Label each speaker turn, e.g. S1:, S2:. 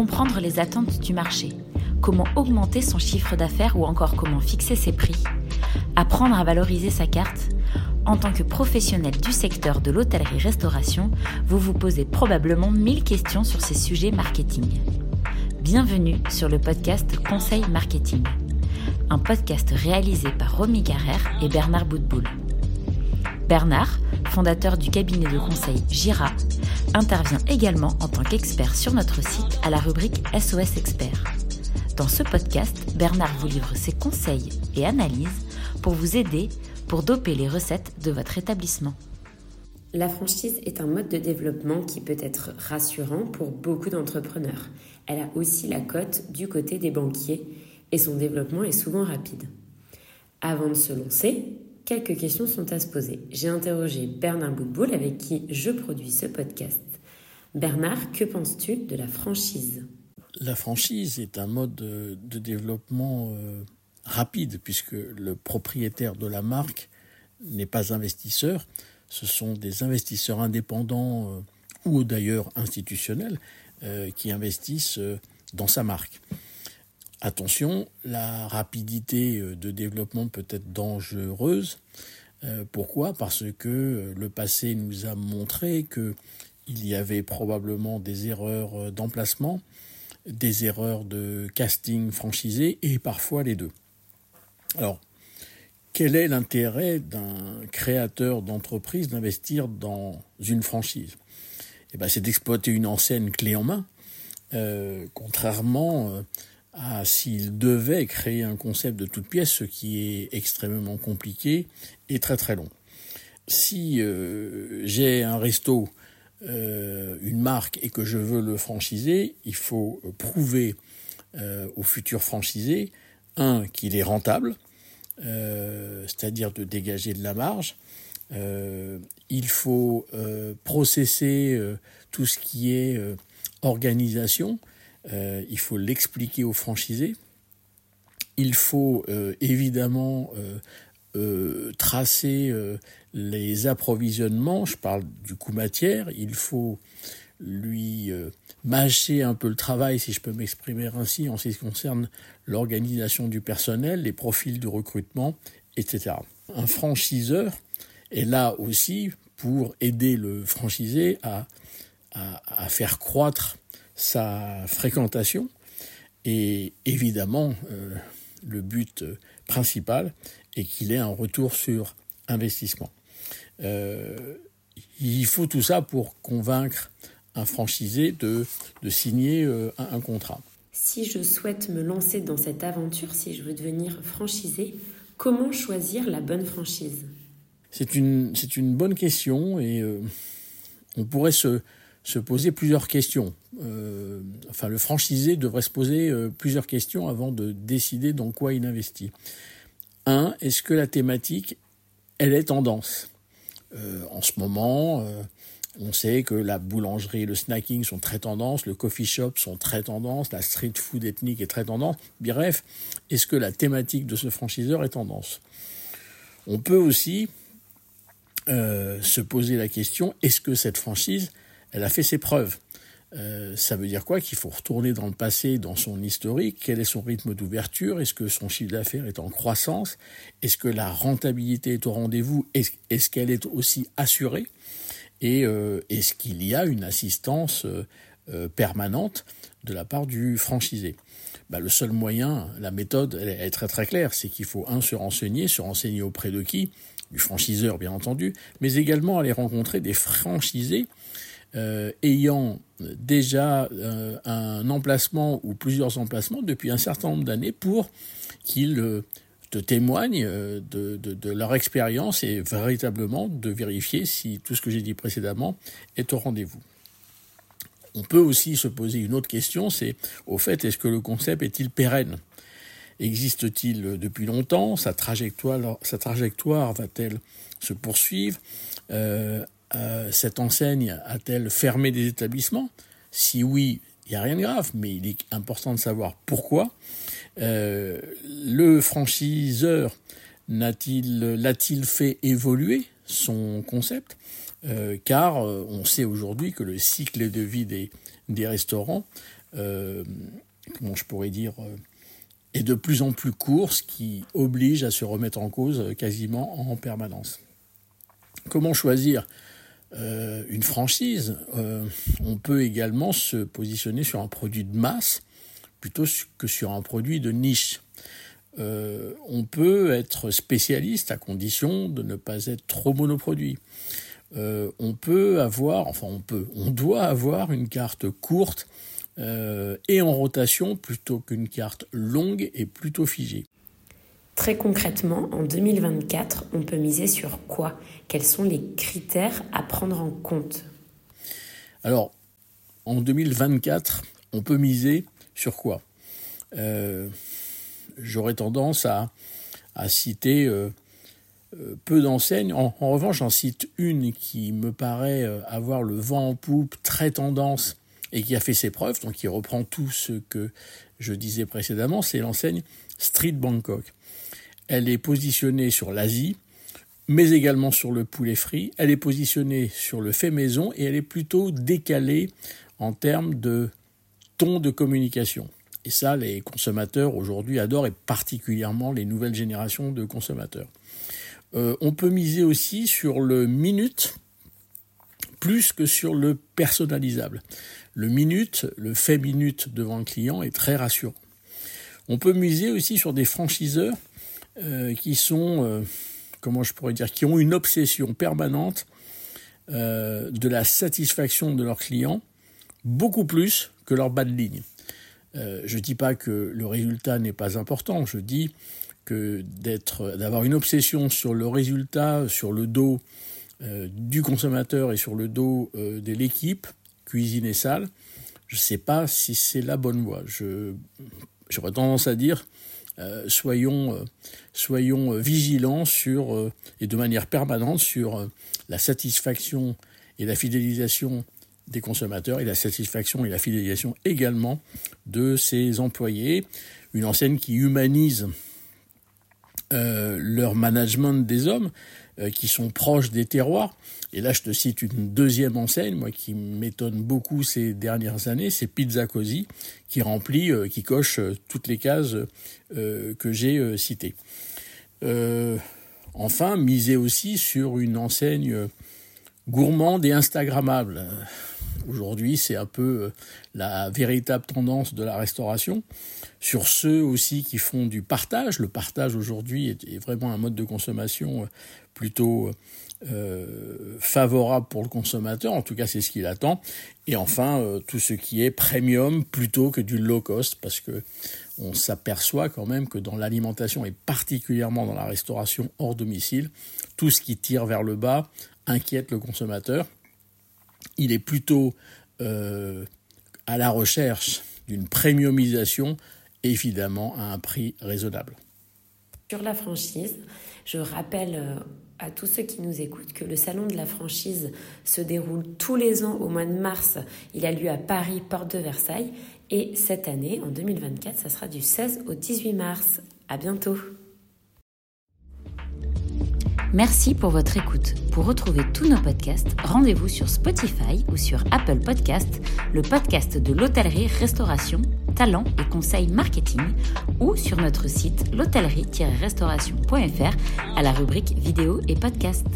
S1: comprendre les attentes du marché, comment augmenter son chiffre d'affaires ou encore comment fixer ses prix, apprendre à valoriser sa carte. En tant que professionnel du secteur de l'hôtellerie-restauration, vous vous posez probablement mille questions sur ces sujets marketing. Bienvenue sur le podcast Conseil Marketing, un podcast réalisé par Romy Carrère et Bernard Boutboul. Bernard, fondateur du cabinet de conseil Gira, intervient également en tant qu'expert sur notre site à la rubrique SOS Expert. Dans ce podcast, Bernard vous livre ses conseils et analyses pour vous aider pour doper les recettes de votre établissement.
S2: La franchise est un mode de développement qui peut être rassurant pour beaucoup d'entrepreneurs. Elle a aussi la cote du côté des banquiers et son développement est souvent rapide. Avant de se lancer, quelques questions sont à se poser. J'ai interrogé Bernard Boutboul avec qui je produis ce podcast. Bernard, que penses-tu de la franchise?
S3: La franchise est un mode de, développement euh, rapide puisque le propriétaire de la marque n'est pas investisseur, ce sont des investisseurs indépendants euh, ou d'ailleurs institutionnels euh, qui investissent dans sa marque. Attention, la rapidité euh, de développement peut être dangereuse. Euh, pourquoi? Parce que euh, le passé nous a montré que il y avait probablement des erreurs d'emplacement, des erreurs de casting franchisé et parfois les deux. Alors, quel est l'intérêt d'un créateur d'entreprise d'investir dans une franchise? Eh ben, C'est d'exploiter une enseigne clé en main, contrairement ah, s'il devait créer un concept de toute pièce, ce qui est extrêmement compliqué et très très long. Si euh, j'ai un resto, euh, une marque et que je veux le franchiser, il faut prouver euh, au futur franchisé, un, qu'il est rentable, c'est-à-dire de dégager de la marge. il faut processer tout ce qui est organisation, euh, il faut l'expliquer aux franchisés. Il faut euh, évidemment euh, tracer les approvisionnements. Je parle du coût matière. Il faut lui mâcher un peu le travail, si je peux m'exprimer ainsi, en ce qui concerne l'organisation du personnel, les profils de recrutement, etc. Un franchiseur est là aussi pour aider le franchisé à, à faire croître sa fréquentation et évidemment euh, le but principal est qu'il ait un retour sur investissement. Euh, il faut tout ça pour convaincre un franchisé de, de signer euh, un, un, contrat.
S2: Si je souhaite me lancer dans cette aventure, si je veux devenir franchisé, comment choisir la bonne franchise?
S3: C'est une, une bonne question et on pourrait se, se poser plusieurs questions. Euh, enfin, le franchisé devrait se poser euh, plusieurs questions avant de décider dans quoi il investit. Un, est-ce que la thématique, elle est tendance euh, En ce moment, on sait que la boulangerie, le snacking sont très tendance, le coffee shop sont très tendance, la street food ethnique est très tendance. Bref, est-ce que la thématique de ce franchiseur est tendance On peut aussi se poser la question, est-ce que cette franchise elle a fait ses preuves. Euh, ça veut dire quoi Qu'il faut retourner dans le passé, dans son historique? Quel est son rythme d'ouverture? Est-ce que son chiffre d'affaires est en croissance? Est-ce que la rentabilité est au rendez-vous? Est-ce qu'elle est aussi assurée? Et euh, est-ce qu'il y a une assistance euh, permanente de la part du franchisé? Bah, le seul moyen, la méthode, elle est très très claire, c'est qu'il faut un se renseigner, se renseigner auprès de qui, du franchiseur bien entendu, mais également aller rencontrer des franchisés euh, ayant déjà euh, un emplacement ou plusieurs emplacements depuis un certain nombre d'années pour qu'ils euh, te témoignent de, leur expérience et véritablement de vérifier si tout ce que j'ai dit précédemment est au rendez-vous. On peut aussi se poser une autre question, c'est au fait, est-ce que le concept est-il pérenne? Existe-t-il depuis longtemps? Sa trajectoire, sa trajectoire va-t-elle se poursuivre? Euh, cette enseigne a-t-elle fermé des établissements? Si oui, il n'y a rien de grave, mais il est important de savoir pourquoi. Euh, le franchiseur l'a-t-il fait évoluer son concept? Euh, Car on sait aujourd'hui que le cycle de vie des, des restaurants comment je pourrais dire, est de plus en plus court, ce qui oblige à se remettre en cause quasiment en permanence. Comment choisir une franchise On peut également se positionner sur un produit de masse plutôt que sur un produit de niche. Euh, on peut être spécialiste à condition de ne pas être trop monoproduit. Euh, on peut avoir, enfin on peut, on doit avoir une carte courte euh, et en rotation plutôt qu'une carte longue et plutôt figée.
S2: Très concrètement, en 2024, on peut miser sur quoi? Quels sont les critères à prendre en compte?
S3: Alors, en 2024, on peut miser sur quoi? J'aurais tendance à, citer euh, euh, peu d'enseignes. En, revanche, j'en cite une qui me paraît euh, avoir le vent en poupe, très tendance, et qui a fait ses preuves, donc qui reprend tout ce que je disais précédemment, c'est l'enseigne Street Bangkok. Elle est positionnée sur l'Asie, mais également sur le poulet frit. Elle est positionnée sur le fait maison et elle est plutôt décalée en termes de ton de communication. Et ça, les consommateurs aujourd'hui adorent, et particulièrement les nouvelles générations de consommateurs. Euh, on peut miser aussi sur le minute plus que sur le personnalisable. Le minute, le fait minute devant le client est très rassurant. On peut miser aussi sur des franchiseurs euh, qui sont, euh, comment je pourrais dire, qui ont une obsession permanente de la satisfaction de leurs clients, beaucoup plus que leur bas de ligne. Euh, je ne dis pas que le résultat n'est pas important, je dis que d'avoir une obsession sur le résultat, sur le dos euh, du consommateur et sur le dos euh, de l'équipe, cuisine et salle, je ne sais pas si c'est la bonne voie. J'aurais tendance à dire soyons, soyons vigilants sur, et de manière permanente sur la satisfaction et la fidélisation des consommateurs et la satisfaction et la fidélisation également de ses employés. Une enseigne qui humanise euh, leur management des hommes, euh, qui sont proches des terroirs. Et là, je te cite une deuxième enseigne, moi, qui m'étonne beaucoup ces dernières années, c'est Pizza Cosi, qui remplit, euh, qui coche toutes les cases que j'ai citées. enfin, miser aussi sur une enseigne gourmande et instagrammable. Aujourd'hui, c'est un peu euh, la véritable tendance de la restauration. Sur ceux aussi qui font du partage, le partage aujourd'hui est, vraiment un mode de consommation euh, plutôt euh, favorable pour le consommateur, en tout cas c'est ce qu'il attend. Et enfin, tout ce qui est premium plutôt que du low cost, parce que on s'aperçoit quand même que dans l'alimentation et particulièrement dans la restauration hors domicile, tout ce qui tire vers le bas inquiète le consommateur il est plutôt euh, à la recherche d'une premiumisation, évidemment à un prix raisonnable.
S2: Sur la franchise, je rappelle euh, à tous ceux qui nous écoutent que le salon de la franchise se déroule tous les ans au mois de mars. Il a lieu à Paris, porte de Versailles. Et cette année, en 2024, ça sera du 16 au 18 mars. À bientôt!
S1: Merci pour votre écoute. Pour retrouver tous nos podcasts, rendez-vous sur Spotify ou sur Apple Podcasts, le podcast de l'hôtellerie-restauration, talent et conseils marketing, ou sur notre site l'hôtellerie-restauration.fr à la rubrique vidéo et podcasts.